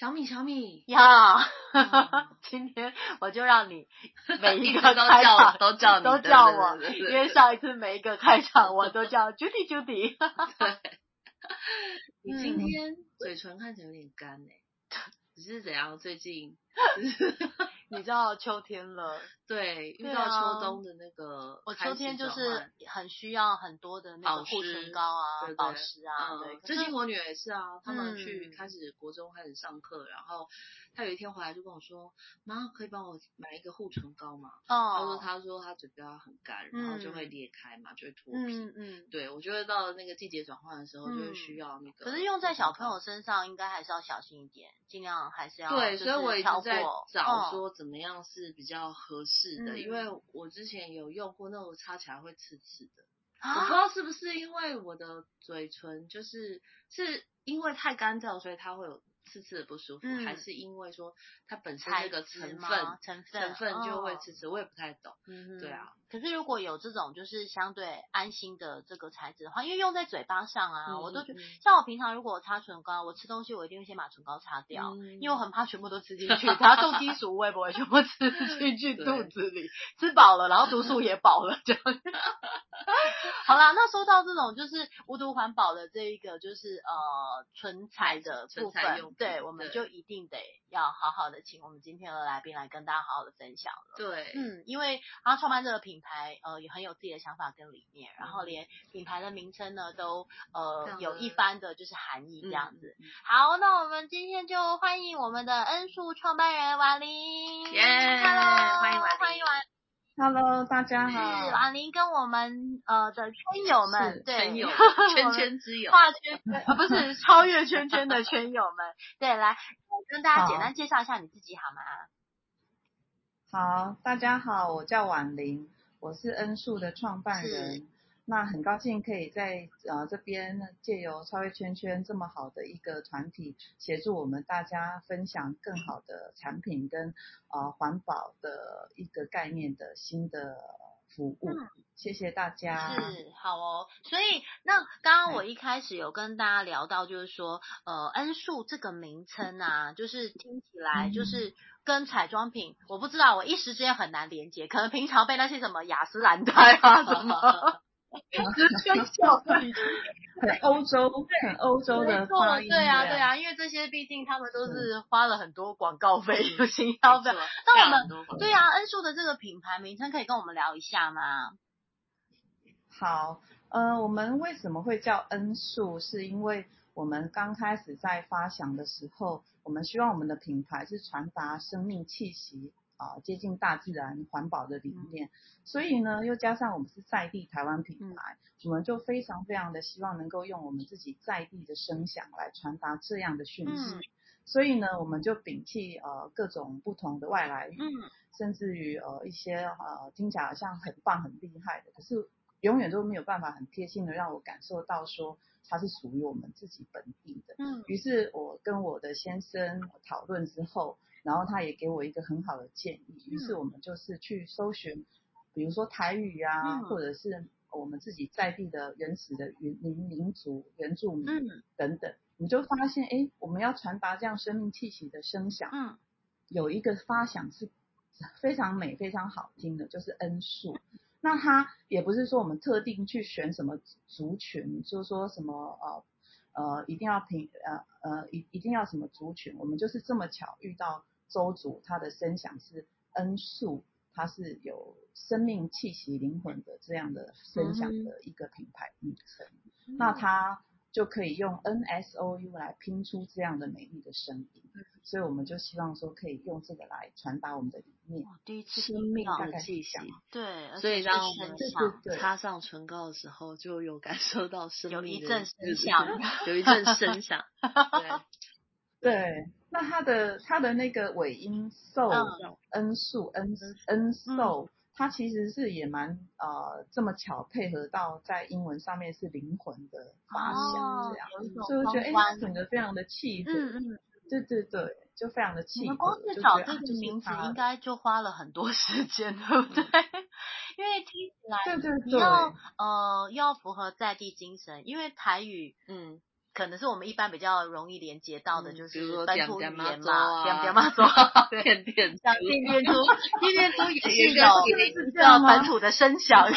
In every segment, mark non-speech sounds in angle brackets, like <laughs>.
小米，小米。呀，<laughs> 今天我就让你每一个都开场叫都叫你都叫对我，对对对。因为上一次每一个开场我都叫 Judy Judy。对，你今嗯天嘴唇看起来有点干哎，你是怎样？最近？<laughs> 你知道秋天了，对遇对到啊秋冬的那个我秋天就是很需要很多的那个保湿护唇膏啊对、保湿啊。最近我女儿也是啊，他们去嗯开始国中开始上课，然后她有一天回来就跟我说：“妈，可以帮我买一个护唇膏吗？”她说：“哦，她说她嘴巴很干，然后就会嗯裂开嘛，就会脱皮。嗯嗯。对，我觉得到了那个季节转换的时候，就会嗯需要那个。可是用在小朋友身上，应该还是要小心一点，尽量还是要对，所以我一直在找嗯说怎么样是比较合适的，因为嗯我之前有用过那种擦起来会刺刺的。我啊不知道是不是因为我的嘴唇就是是因为太干燥，所以它会有刺刺的不舒服，嗯还是因为说它本身材那个成分成分成分就会哦刺刺，我也不太懂。嗯对啊。可是如果有这种就是相对安心的这个材质的话，因为用在嘴巴上啊，嗯我都觉得像我平常如果擦唇膏，我吃东西我一定会先把唇膏擦掉，嗯。因为我很怕全部都吃进去，等下重金属我也不会全部吃进去肚子里，吃饱了，然后毒素也饱了，这样。<laughs> 好啦，那说到这种就是无毒环保的这一个就是呃唇彩的部分对，我们就一定得要好好的请我们今天的来宾来跟大家好好的分享了。对，嗯，因为他创办这个品牌，呃，也很有自己的想法跟理念，然后嗯连品牌的名称呢，都呃有一番的就是含义这样子。好，那我们今天就欢迎我们的恩树创办人婉玲。耶 Hello，欢迎婉欢迎婉 Hello，大家好是好。婉玲跟我们呃的圈友们，对，圈友 <laughs> 圈圈之友，<laughs> 画圈不是超越圈圈的圈友们，对，来跟大家简单介绍一下你自己好吗？好，大家好，我叫婉玲，我是恩树的创办人。那很高兴可以在呃这边借由超越圈圈这么好的一个团体，协助我们大家分享更好的产品跟呃环保的一个概念的新的服务。嗯谢谢大家。是好哦，所以那刚刚我一开始有跟大家聊到，就是说，呃，恩素这个名称啊，就是听起来嗯就是跟彩妆品，我不知道，我一时之间很难连接，可能平常被那些什么雅诗兰黛啊什么 <laughs> 很欧洲，很欧洲的发音。对啊，对。啊，因为这些毕竟他们都是花了很多广告费、有行销费那我们对啊，恩树的这个品牌名称可以跟我们聊一下吗？好，呃，我们为什么会叫恩树？是因为我们刚开始在发想的时候，我们希望我们的品牌是传达生命气息啊、接近大自然、环保的理念。所以呢，又加上我们是在地台湾品牌，我们就非常非常的希望能够用我们自己在地的声响来传达这样的讯息。嗯所以呢，我们就摒弃呃各种不同的外来语，嗯甚至于呃一些呃听起来好像很棒很厉害的，可是永远都没有办法很贴心的让我感受到说它是属于我们自己本地的。嗯于是我跟我的先生讨论之后，然后他也给我一个很好的建议，于是我们就是去搜寻，比如说台语啊，嗯。或者是我们自己在地的原始的原民民族原住民嗯。等等，你就发现，哎，我们要传达这样生命气息的声响，嗯。有一个发响是非常美、非常好听的，就是恩树。那它也不是说我们特定去选什么族群，就是说什么呃呃一定要平呃呃一一定要什么族群，我们就是这么巧遇到周族，它的声响是恩素，它是有生命气息、灵魂的这样的声响的一个品牌名称。那它就可以用 N S O U 来拼出这样的美丽的声音，所以我们就希望说可以用这个来传达我们的理念。第一次生命听到大概是气息，对，所以且是当我们擦上唇膏的时候，就有感受到生有命的一阵声响 <laughs> 有一阵声响。对，对，那它的它的那个尾音 so 嗯。恩树恩恩 so，它其实是也蛮呃这么巧配合到在英文上面是灵魂的发想这样，所以我觉得哎，双关它整个非常的契合，嗯嗯，对对对，就非常的契合。你们光就是找这个名字它应该就花了很多 <laughs> 时间，对不对？<laughs> 因为听起来对对你要，呃要符合在地精神，因为台语嗯，可能是我们一般比较容易连接到的，就是本土语言点点妈祖嘛，啊 <laughs> 点点妈祖，<laughs> 对，变变像电电珠，电电珠也是有是一个这样吗？本土的声响，就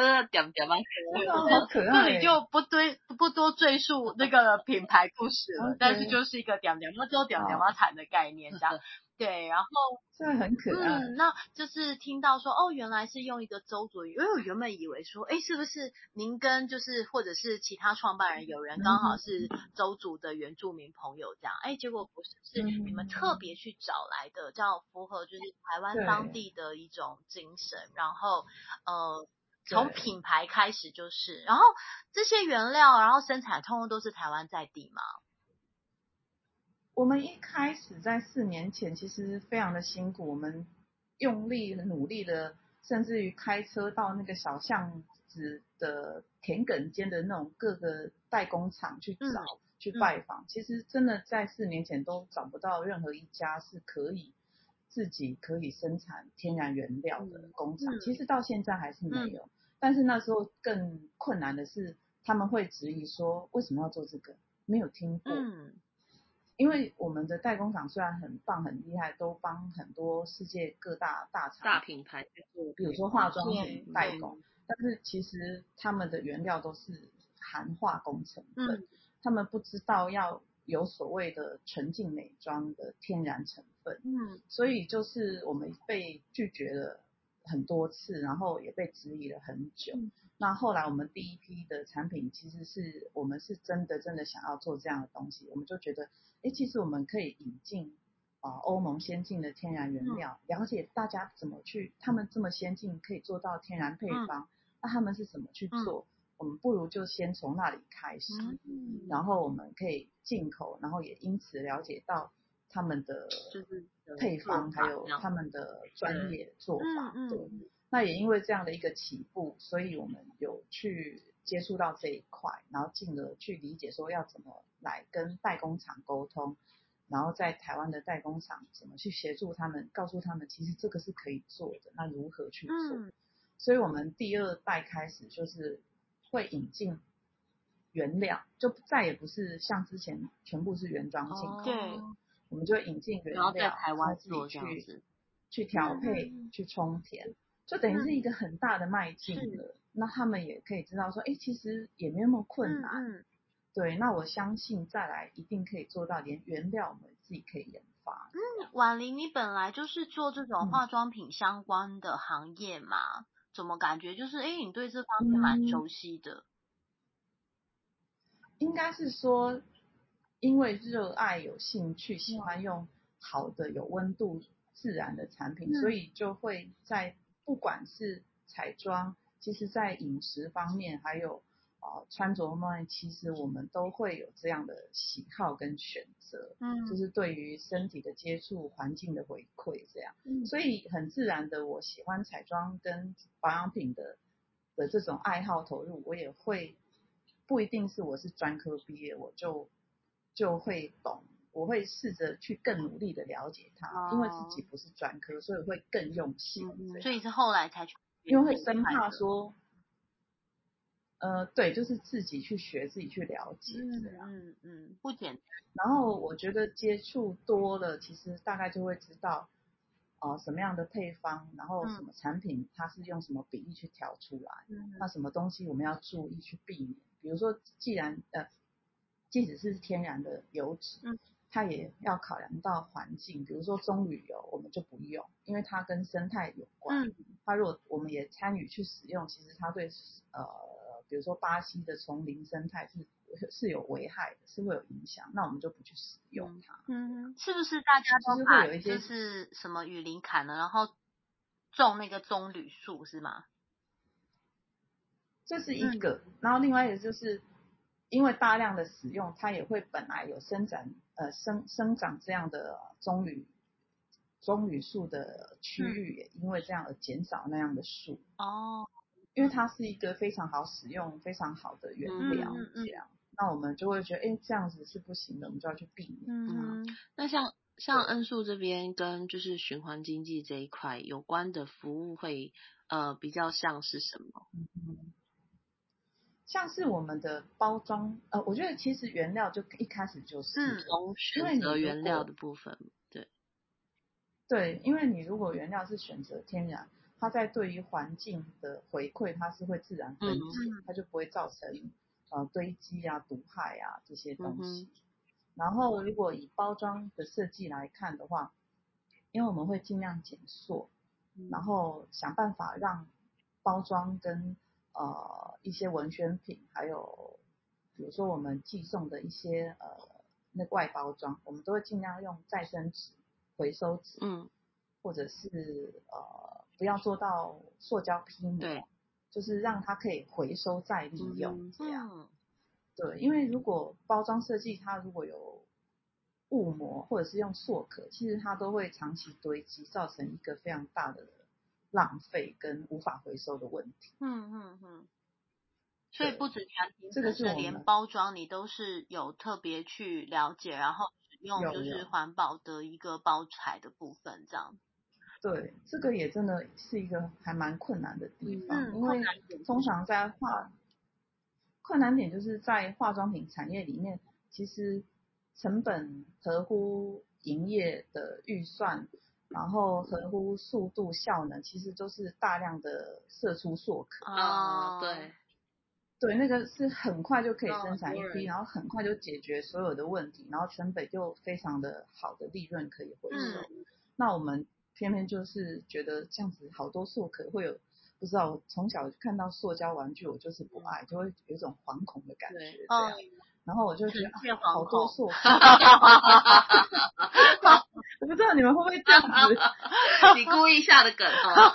是点点嘛，好可爱，这里就不堆不多赘述那个品牌故事了但是就是一个点点妈就点点妈产的概念这样。<laughs> 对，然后这很可爱。嗯，那就是听到说哦，原来是用一个周族语，因为我原本以为说，哎，是不是您跟就是或者是其他创办人有人刚好是周族的原住民朋友这样，哎，结果不是，是你们特别去找来的，叫符合就是台湾当地的一种精神，然后呃。从品牌开始就是，然后这些原料，然后生产通通都是台湾在地嘛。我们一开始在四年前其实非常的辛苦，我们用力努力的，甚至于开车到那个小巷子的田埂间的那种各个代工厂去找、嗯去拜访。其实真的在四年前都找不到任何一家是可以自己可以生产天然原料的工厂，嗯其实到现在还是没有。但是那时候更困难的是，他们会质疑说为什么要做这个？没有听过。嗯因为我们的代工厂虽然很棒很厉害，都帮很多世界各大大厂，大品牌去做，比如说化妆品代工，但是其实他们的原料都是含化工成分，嗯他们不知道要有所谓的纯净美妆的天然成分，嗯所以就是我们被拒绝了很多次，然后也被质疑了很久。嗯那后来我们第一批的产品，其实是我们是真的真的想要做这样的东西，我们就觉得，哎，其实我们可以引进啊、呃欧盟先进的天然原料，了解大家怎么去，他们这么先进可以做到天然配方，那他们是怎么去做？我们不如就先从那里开始，嗯，然后我们可以进口，然后也因此了解到他们的就是配方，还有他们的专业做法。对，那也因为这样的一个起步，所以我们有去接触到这一块，然后进而去理解说要怎么来跟代工厂沟通，然后在台湾的代工厂怎么去协助他们，告诉他们其实这个是可以做的，那如何去做？嗯所以我们第二代开始就是会引进原料，就再也不是像之前全部是原装进口，我们就引进原然后在料，台湾然后自己去，去调配、嗯去充填，就等于是一个很大的迈进是了。那他们也可以知道说，哎，其实也没那么困难。嗯嗯对，那我相信再来一定可以做到，连原料我们自己可以研发。嗯婉玲，你本来就是做这种嗯化妆品相关的行业嘛？怎么感觉就是，哎，你对这方面蛮嗯熟悉的？应该是说，因为热爱、有兴趣、喜欢用好的、有温度、自然的产品，嗯所以就会在不管是彩妆，其实在饮食方面，还有呃穿着方面，其实我们都会有这样的喜好跟选择。嗯就是对于身体的接触、环境的回馈这样，嗯所以很自然的，我喜欢彩妆跟保养品的的这种爱好投入，我也会不一定是我是专科毕业，我就就会懂，我会试着去更努力的了解它，哦。因为自己不是专科，所以会更用心所以是后来才去，因为会生怕说，呃，对，就是自己去学，自己去了解嗯这样。嗯嗯，不简单，然后我觉得接触多了，其实大概就会知道，哦，什么样的配方，然后什么产品它是用什么比例去调出来，嗯。那什么东西我们要注意去避免。比如说，既然呃，即使是天然的油脂，嗯它也要考量到环境。比如说棕榈油，我们就不用，因为它跟生态有关。嗯它如果我们也参与去使用，其实它对呃，比如说巴西的丛林生态是是有危害的，是会有影响，那我们就不去使用它。嗯，是不是大家就是都把会有一些就是什么雨林砍了，然后种那个棕榈树是吗？这是一个，然后另外一个就是因为大量的使用，它也会本来有生长呃生生长这样的棕榈棕榈树的区域也因为这样而减少那样的树，哦，因为它是一个非常好使用、非常好的原料，嗯嗯嗯。这样，那我们就会觉得，哎，这样子是不行的，我们就要去避免。嗯，那像像恩树这边跟就是循环经济这一块有关的服务会呃比较像是什么？嗯，像是我们的包装，呃，我觉得其实原料就一开始就是，嗯从选择你原料的部分，对，对，因为你如果原料是选择天然，它在对于环境的回馈，它是会自然分解，嗯它就不会造成呃堆积啊、毒害啊这些东西。嗯然后如果以包装的设计来看的话，因为我们会尽量减塑，然后想办法让包装跟呃一些文宣品，还有比如说我们寄送的一些呃那个外包装，我们都会尽量用再生纸、回收纸，嗯或者是呃不要做到塑胶批膜，对，就是让它可以回收再利用嗯这样。嗯对，因为如果包装设计它如果有雾膜或者是用塑壳，其实它都会长期堆积，造成一个非常大的浪费跟无法回收的问题。嗯嗯嗯。所以不止产品这个本身，连是我们包装你都是有特别去了解，然后使用就是环保的一个包材的部分，这样。对，这个也真的是一个还蛮困难的地方，嗯因为通常在化困难点就是在化妆品产业里面，其实成本合乎营业的预算，然后合乎速度效能，其实都是大量的射出塑壳。啊，哦对，对，那个是很快就可以哦生产一批，然后很快就解决所有的问题，然后成本又非常的好的利润可以回收。嗯那我们偏偏就是觉得这样子好多塑壳会有，不知道我从小看到塑胶玩具，我就是不爱，就会有一种惶恐的感对觉这样。然后我就觉得、好惶恐多塑壳，<laughs> 我不知道你们会不会这样子，<laughs> 你故意下的梗哦。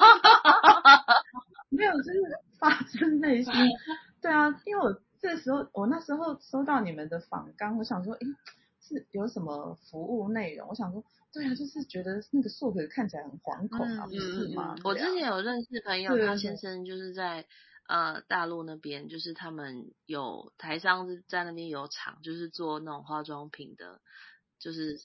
<laughs> 没有，就是发自内心。对啊，因为我这时候我那时候收到你们的访纲，我想说，诶，是有什么服务内容？我想说，对啊，就是觉得那个塑壳看起来很惶恐啊，嗯不是吗？我之前有认识朋友，他先生就是在呃大陆那边，就是他们有台商在那边有厂，就是做那种化妆品的，就是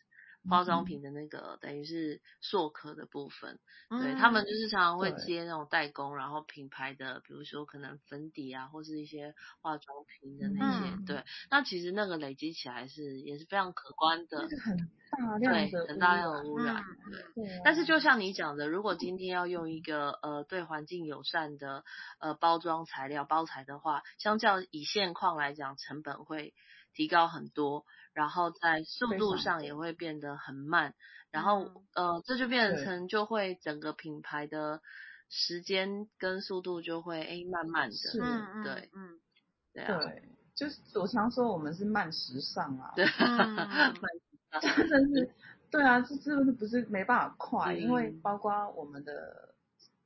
化妆品的那个、等于是塑壳的部分。对他们就是常常会接那种代工，然后品牌的，比如说可能粉底啊，或是一些化妆品的那些。嗯对，那其实那个累积起来是也是非常可观的那，个很大量对，的很大量的污污染。嗯对。对啊但是就像你讲的，如果今天要用一个呃对环境友善的呃包装材料包材的话，相较以现况来讲，成本会提高很多，然后在速度上也会变得很慢，然后嗯。呃这就变成就会整个品牌的时间跟速度就会诶慢慢的，是。对嗯对啊，对，就是我常说我们是慢时尚啊，对，<laughs> 嗯 <laughs> 真的是，对啊，这这个不是没办法快，因为嗯。包括我们的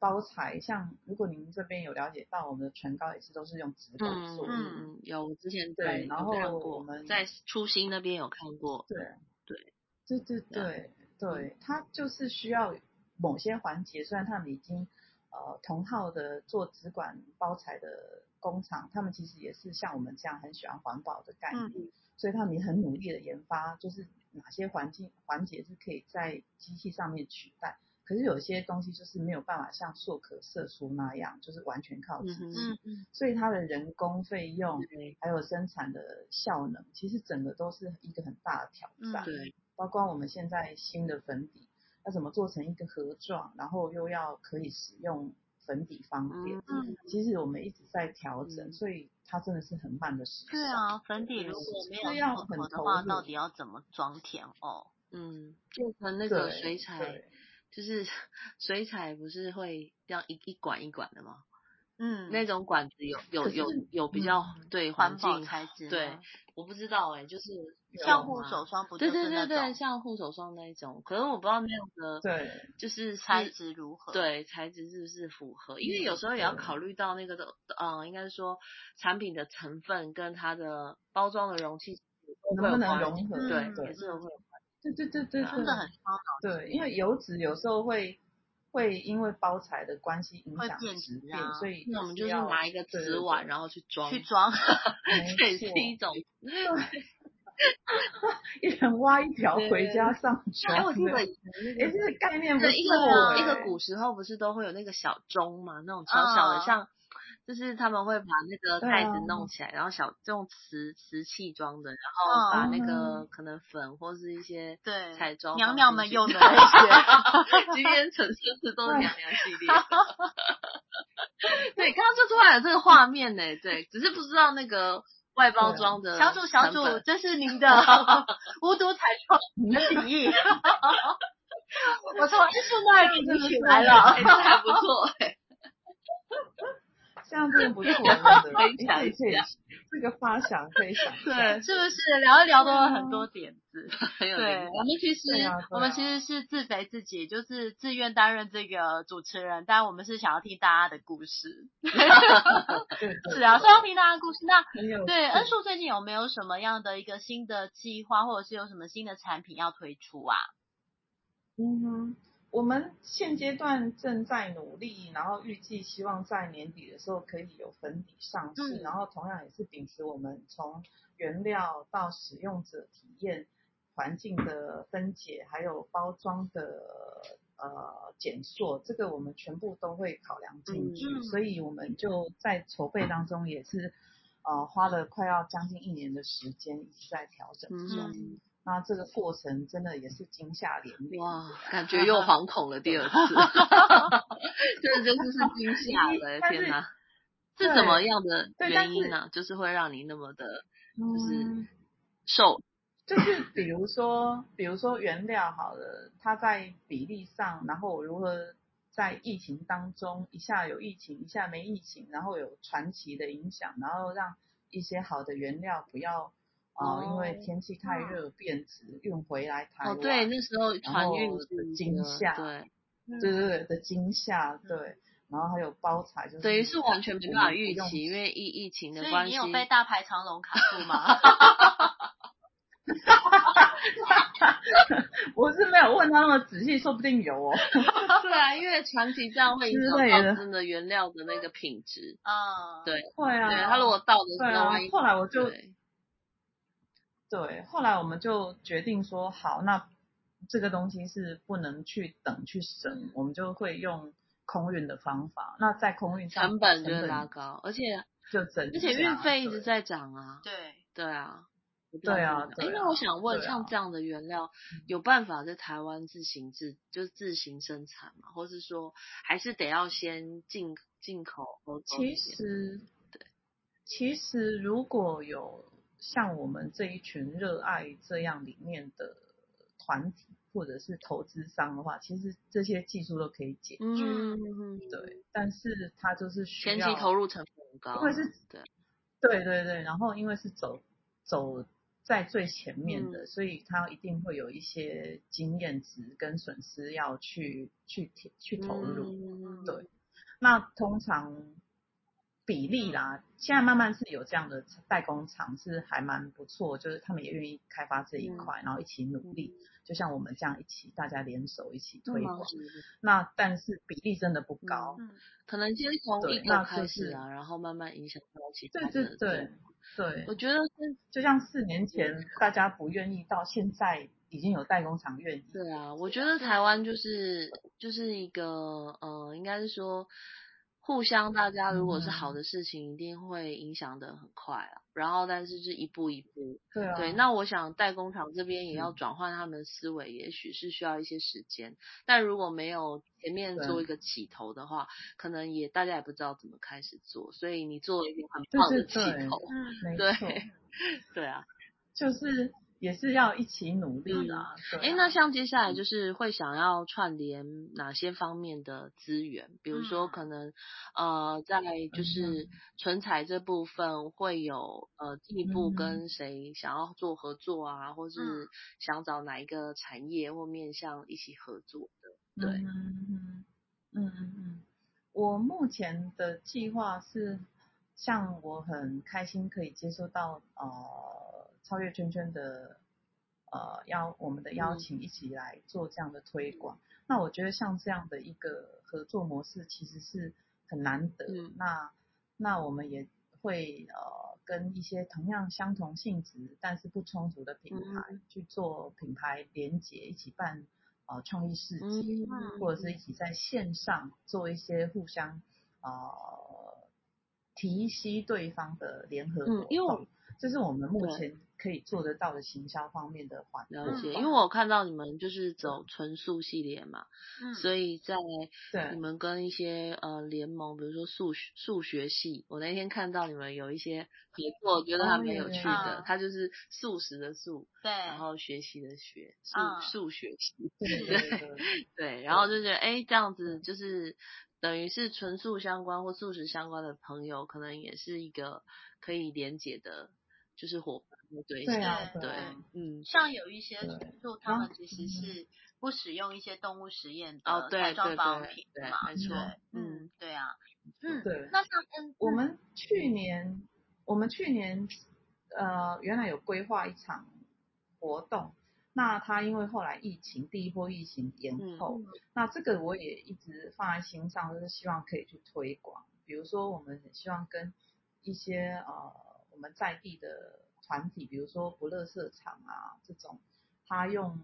包材，像如果您这边有了解到，我们的唇膏也是都是用纸管嗯做的，嗯嗯，有我之前对然后我们在初心那边有看过，对对对对对对，它就是需要某些环节，虽然他们已经呃同号的做纸管包材的工厂，他们其实也是像我们这样很喜欢环保的概念，嗯所以他们也很努力的研发，就是哪些环境环节是可以在机器上面取代。可是有些东西就是没有办法像塑壳射出那样，就是完全靠自己，嗯嗯嗯所以它的人工费用还有生产的效能，其实整个都是一个很大的挑战。嗯对，包括我们现在新的粉底，要怎么做成一个盒状，然后又要可以使用粉底方便，嗯其实我们一直在调整，嗯所以它真的是很慢的时间。对啊，粉底如果没有塑很投的话，到底要怎么装填哦？嗯，变成那个水彩，对就是 <laughs> 水彩不是会这样一一管一管的吗？嗯，那种管子有有有有比较嗯对环保材质，对，我不知道哎，就是像护手霜不就对对对对，像护手霜那一种，可能我不知道那样的对就是材质如何？，对材质是不是符合？因为有时候也要考虑到那个的，嗯，应该是说产品的成分跟它的包装的容器能不能融合？对，嗯也是会。对对对对，真的很烧脑。对，因为油脂有时候会会因为包材的关系影响质变，啊所以那我们就是要拿一个对瓷碗，然后去装，去 <laughs> 装，没这也是一种。一人挖一条回家上哎，床。我记得以前那哎，这个概念不错个哎一个古时候不是都会有那个小钟嘛，那种小小的，嗯像就是他们会把那个对袋子啊弄起来，然后小这种瓷瓷器装的，然后把那个嗯可能粉或是一些对彩妆娘娘们用的那些。<laughs> 今天陈设是都是娘娘系列。<laughs> 对，刚刚就突然有这个画面呢，对，只是不知道那个外包装的小主小主，<laughs> 这是您的无毒彩妆的提议。我从艺术那里领取来哎，了。这还不错哎，这样真的不的可以想可以可以一下，这个发想可以想。对是不是聊一聊都有很多点子？<laughs> 对，我们其实、我们其实是自肥自己，就是自愿担任这个主持人，但我们是想要听大家的故事。<laughs> 是啊，是要听大家的故事。那对，恩树最近有没有什么样的一个新的计划，或者是有什么新的产品要推出啊？嗯哼，我们现阶段正在努力，然后预计希望在年底的时候可以有粉底上市，嗯然后同样也是秉持我们从原料到使用者体验、环境的分解，还有包装的呃减塑，这个我们全部都会考量进去，嗯所以我们就在筹备当中也是呃花了快要将近一年的时间一直在调整中。嗯，那这个过程真的也是惊吓连连。哇，感觉又惶恐了第二次，<laughs> 这真的是惊吓了，<laughs> 天哪！是怎么样的对原因呢？就是会让你那么的就是嗯瘦？就是比如说，比如说原料好了，它在比例上，然后我如何在疫情当中一下有疫情，一下没疫情，然后有传奇的影响，然后让一些好的原料不要啊、呃哦因为天气太热变质运回来台湾。哦，对，那时候船运后是一惊个吓对，对对对的惊吓，对，然后还有包材，就是等于是完全没办法预期，因为疫疫情的所以关系。你有被大排长龙卡住吗？<laughs> 我是没有问他那么仔细，说不定有哦。<laughs> 对啊，因为长期这样会影之响真的原料的那个品质。嗯，对，会啊，对，他如果到的时候万一，后来我就对对，后来我们就决定说，好，那这个东西是不能去等去省，我们就会用空运的方法。那在空运上成本就拉高，而且就整，而且运费一直在涨啊。对，对啊。对啊哎，那我想问，啊像这样的原料，有办法在台湾自行自就是自行生产吗？或是说，还是得要先进进口其边？实对，其实如果有像我们这一群热爱这样理念的团体或者是投资商的话，其实这些技术都可以解决。嗯，对，但是它就是需前期投入成本很高啊，因为是对，对对对，然后因为是走走在最前面嗯的，所以他一定会有一些经验值跟损失要去去去去投入。嗯对那通常比例啦，现在慢慢是有这样的代工厂，是还蛮不错，就是他们也愿意开发这一块，然后一起努力，就像我们这样一起大家联手一起推广。那但是比例真的不高。嗯，可能先从对一个那开始啊，然后慢慢影响到其他的。对对对对，我觉得是，就像四年前大家不愿意，到现在已经有代工厂愿意。对啊，我觉得台湾就是就是一个呃，应该是说。互相，大家如果是好的事情，一定会影响的很快啊。然后，但是是一步一步。对啊。对，那我想代工厂这边也要转换他们的思维，也许是需要一些时间。但如果没有前面做一个起头的话，可能也大家也不知道怎么开始做。所以你做了一个很棒的起头。<laughs> 对错。对啊，就是。也是要一起努力啦。哎、啊，那像接下来就是会想要串联哪些方面的资源？比如说可能、嗯、呃，在就是存彩这部分会有呃进一步跟谁想要做合作啊，嗯、或是想找哪一个产业或面向一起合作的？对，嗯嗯嗯嗯嗯，我目前的计划是，像我很开心可以接收到呃。超越圈圈的呃邀我们的邀请一起来做这样的推广。那我觉得像这样的一个合作模式其实是很难得。嗯那那我们也会呃跟一些同样相同性质但是不冲突的品牌、嗯去做品牌连结，一起办呃创意市集，嗯或者是一起在线上做一些互相呃提携对方的联合活动。嗯因为我这是我们目前可以做得到的行销方面的环了解，嗯因为我看到你们就是走纯素系列嘛，嗯，所以在你们跟一些呃联盟，比如说数学数学系，我那天看到你们有一些合作，我觉得还蛮有趣的。有它就是素食的素，对，然后学习的学，数、嗯数学系，对对对对，然后就觉得哎，这样子就是等于是纯素相关或素食相关的朋友，可能也是一个可以连接的，就是伙伴的对象。对啊对对啊，嗯，像有一些对纯素，他们其实是。不使用一些动物实验哦，的对对彩妆保养对对，品嘛，没错，，嗯嗯，对啊，嗯，对那像嗯，我们去年，我们去年呃原来有规划一场活动，那他因为后来疫情第一波疫情延后，嗯那这个我也一直放在心上，就是希望可以去推广。比如说，我们也希望跟一些呃我们在地的团体，比如说不乐色场啊这种，他用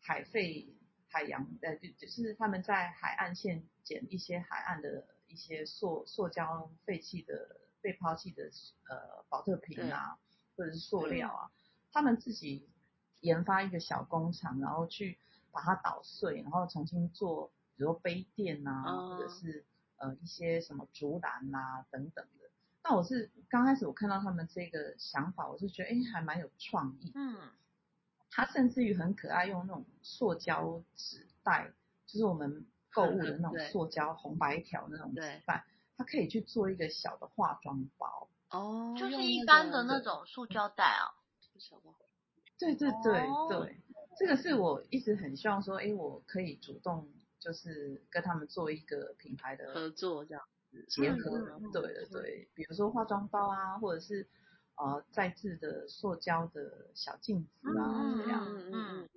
海废海洋呃就就是他们在海岸线捡一些海岸的一些塑塑胶废弃的被抛弃的呃保特瓶啊，或者是塑料啊，他们自己研发一个小工厂，然后去把它捣碎，然后重新做，比如说杯垫啊，哦或者是呃一些什么竹篮啊等等的。那我是刚开始我看到他们这个想法，我是觉得哎还蛮有创意。嗯。他甚至于很可爱，用那种塑胶纸袋，就是我们购物的那种塑胶红白条那种纸袋，它可以去做一个小的化妆包。哦，就是一般的那种塑胶袋啊，小包对对对、哦对，这个是我一直很希望说，哎，我可以主动就是跟他们做一个品牌的合作这样子，结合，对对对，比如说化妆包啊，或者是呃再制的塑胶的小镜子啊，嗯这样，嗯嗯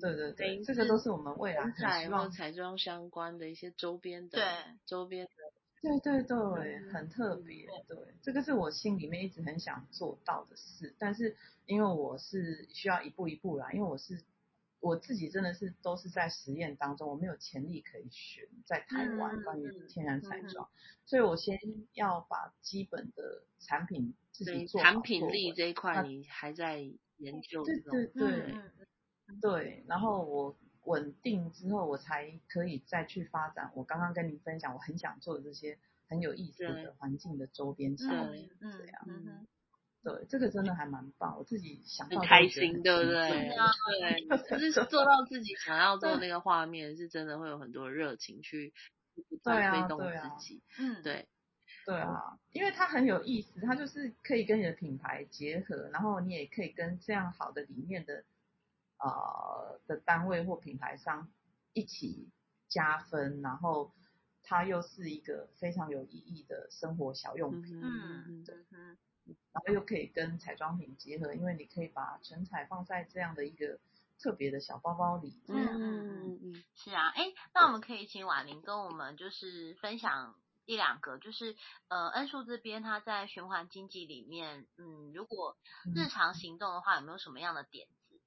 对对对，这个都是我们未来很希望，彩妆相关的一些周边的，对周边的，对对对，嗯很特别，对，这个是我心里面一直很想做到的事，但是因为我是需要一步一步来，因为我是。我自己真的是都是在实验当中，我没有潜力可以选在台湾嗯关于嗯天然彩妆，所以我先要把基本的产品自己做好产品力这一块你还在研究对中，对对嗯嗯。对，然后我稳定之后，我才可以再去发展我刚刚跟您分享我很想做的这些很有意思的环境的周边产嗯品。嗯这样对，这个真的还蛮棒，我自己想到很开心，对不对？对，就是 <laughs> 做到自己想要做那个画面，是真的会有很多热情去推动自己，嗯，对，对啊，因为它很有意思，它就是可以跟你的品牌结合，然后你也可以跟这样好的理念的呃的单位或品牌商一起加分，然后它又是一个非常有意义的生活小用品，嗯嗯嗯然后又可以跟彩妆品结合，因为你可以把唇彩放在这样的一个特别的小包包里，嗯。嗯嗯是啊，哎，那我们可以请婉玲跟我们就是分享一两个，就是呃，恩树这边它在循环经济里面，嗯，如果日常行动的话，有没有什么样的点子？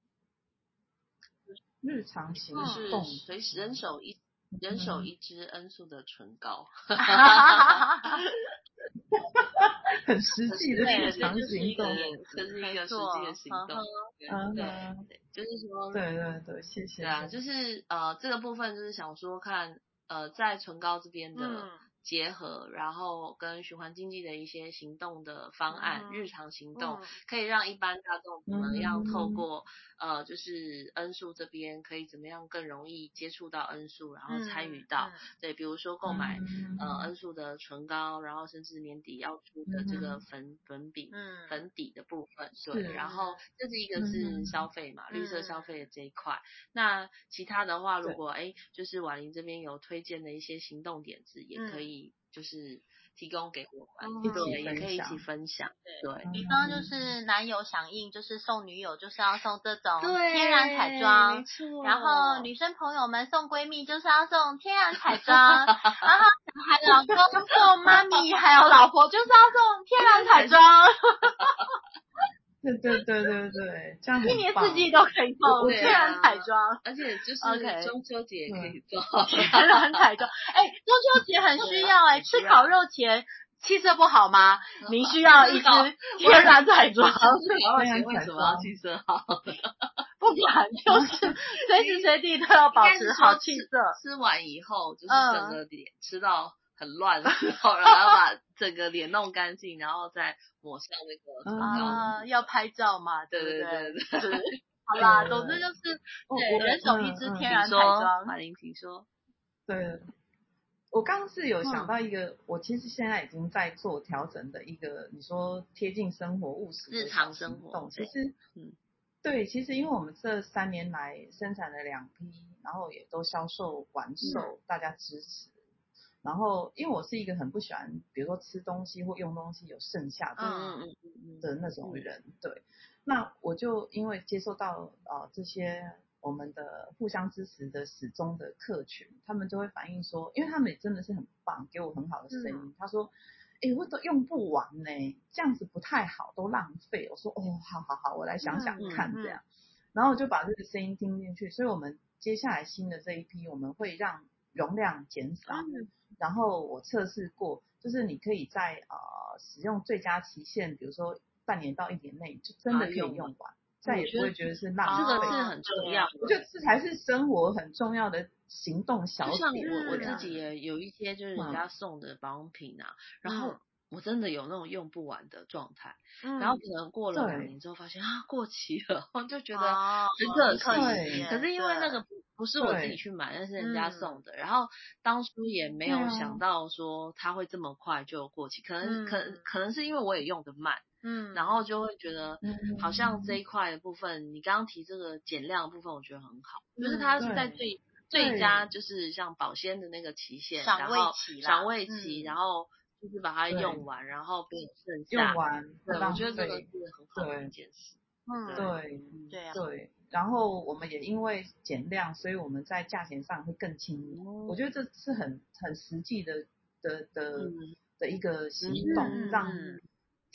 日常行嗯是动，随时人手一人手一支恩素的唇膏，<laughs> <laughs> <laughs> <laughs> 很实际的对，日常行动。这是一个实际的行动，对嗯对对，就是说对对对，谢谢。对啊，就是呃这个部分就是想说看呃在唇膏这边的嗯结合，然后跟循环经济的一些行动的方案，嗯日常行动、嗯可以让一般大众怎么样嗯透过、呃就是恩素这边可以怎么样更容易接触到恩素，然后参与到、对，比如说购买。嗯呃，恩素的唇膏，然后甚至年底要出的这个粉、粉饼、嗯。粉底的部分，对，然后这是一个嗯是消费嘛，绿色嗯。消费的这一块。那其他的话，如果哎，就是婉玲这边有推荐的一些行动点子，也可以就是提供给我嗯们，一起对，也可以一起分分享，对。比方就是男友响应，就是送女友，就是要送这种，天然彩妆。错然后女生朋友们送闺蜜就是要送天然彩妆，<laughs> 然后小孩老公送妈咪还有老婆就是要送天然彩妆，<laughs> 对对对对对，这样很一年四季都可以送对啊天然彩妆。而且就是中秋节也可以做，<laughs> 天然彩妆，哎，中秋节很需要哎，吃烤肉前气色不好吗？您需要一支 <laughs> 天然彩妆，烤肉前为什么要气色好？不管就是随时随地都要保持好气色。吃完以后就是嗯整个脸吃到很乱的时候，然后要把整个脸弄干净，然后再抹上那个唇膏。啊，要拍照嘛，对对不对对对。对？<laughs> 好啦，对总之就是我对我人手一支天然彩妆。马玲，请说。对，我刚刚是有想嗯到一个，我其实现在已经在做调整的一个，你说贴近生活务实日常生活动，其对实，嗯，对，其实因为我们这三年来生产了两批，然后也都销售完售，大家支持。然后，因为我是一个很不喜欢，比如说吃东西或用东西有剩下的的那种人，对。那我就因为接受到呃这些我们的互相支持的始终的客群，他们就会反映说，因为他们也真的是很棒，给我很好的声音。他说：“哎，我都用不完呢，这样子不太好，都浪费。”我说：“哦，好好好，我来想想看这样。然后我就把这个声音听进去，所以我们接下来新的这一批，我们会让容量减少。嗯然后我测试过，就是你可以在呃使用最佳期限，比如说半年到一年内，就真的可以用用完，再也不会觉得是浪费这。个是很重要的。我觉得这才是生活很重要的行动小就像点。我我自己也有一些就是人家送的保养品啊，然后我真的有那种用不完的状态，嗯然后可能过了两年之后发现啊过期了，我 <laughs> 就觉得哦很可惜。可是因为那个不不是我自己去买，那是人家嗯。送的，然后当初也没有想到说它会这么快就过期，可能可嗯。可能是因为我也用的慢，嗯，然后就会觉得嗯。好像这一块的部分，你刚刚提这个减量的部分，我觉得很好，就是它是在最最佳，就是像保鲜的那个期限，然后赏味期，嗯。然后就是把它用完，然后不剩下用。完，对，我觉得这个费是很好的一件事。嗯，对对啊，对。然后我们也因为减量，所以我们在价钱上会更亲民。我觉得这是很很实际的的的嗯的一个行动，嗯让嗯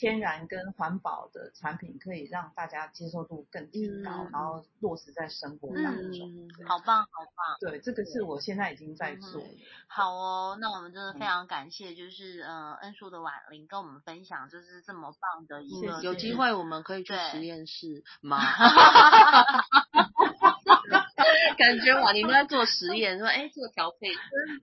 天然跟环保的产品可以让大家接受度更提高，嗯然后落实在生活当中。嗯好棒好棒。对，这个是我现在已经在做的。好哦，那我们真的非嗯常感谢，就是呃恩叔的婉玲跟我们分享，就是这么棒的一个，有机会我们可以去对实验室吗？<laughs> <laughs> 感觉婉玲都在做实验，说哎，这个调配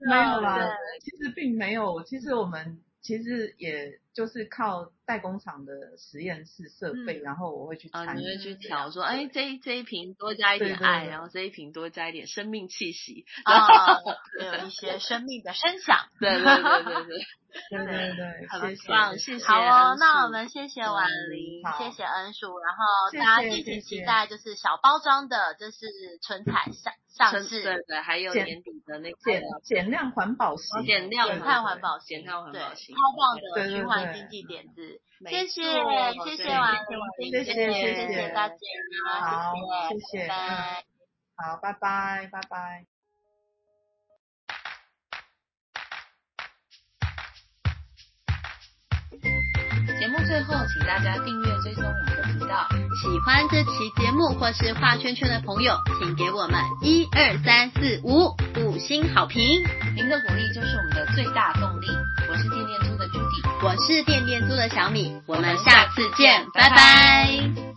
没有啦，其实并没有。其实我们其实也就是靠代工厂的实验室设备，嗯然后我会去啊，参与。你会去调说，哎，这一这一瓶多加一点爱，对然后这一瓶多加一点生命气息。<laughs> 啊，有一些 <laughs> 生命的声响。对对对对对，对对 <laughs> 对，很谢谢棒，谢谢好那我们谢谢婉嗯玲，谢谢恩叔，然后大家敬请期待就是小包装的，就是唇彩上上市，对对，还有年底的那个减减量环保型，减量减碳环保型，减碳环对，保型超棒的循环对经济点子，谢谢谢谢对婉谢玲，谢谢谢谢谢谢大家，好谢谢谢拜拜。好，拜拜，拜拜。节目最后，请大家订阅追踪我们的频道。喜欢这期节目或是画圈圈的朋友，请给我们一二三四五五星好评。您的鼓励就是我们的最大动力。我是电电猪的 Judy，我是电电猪的小米，我们下次见，拜拜。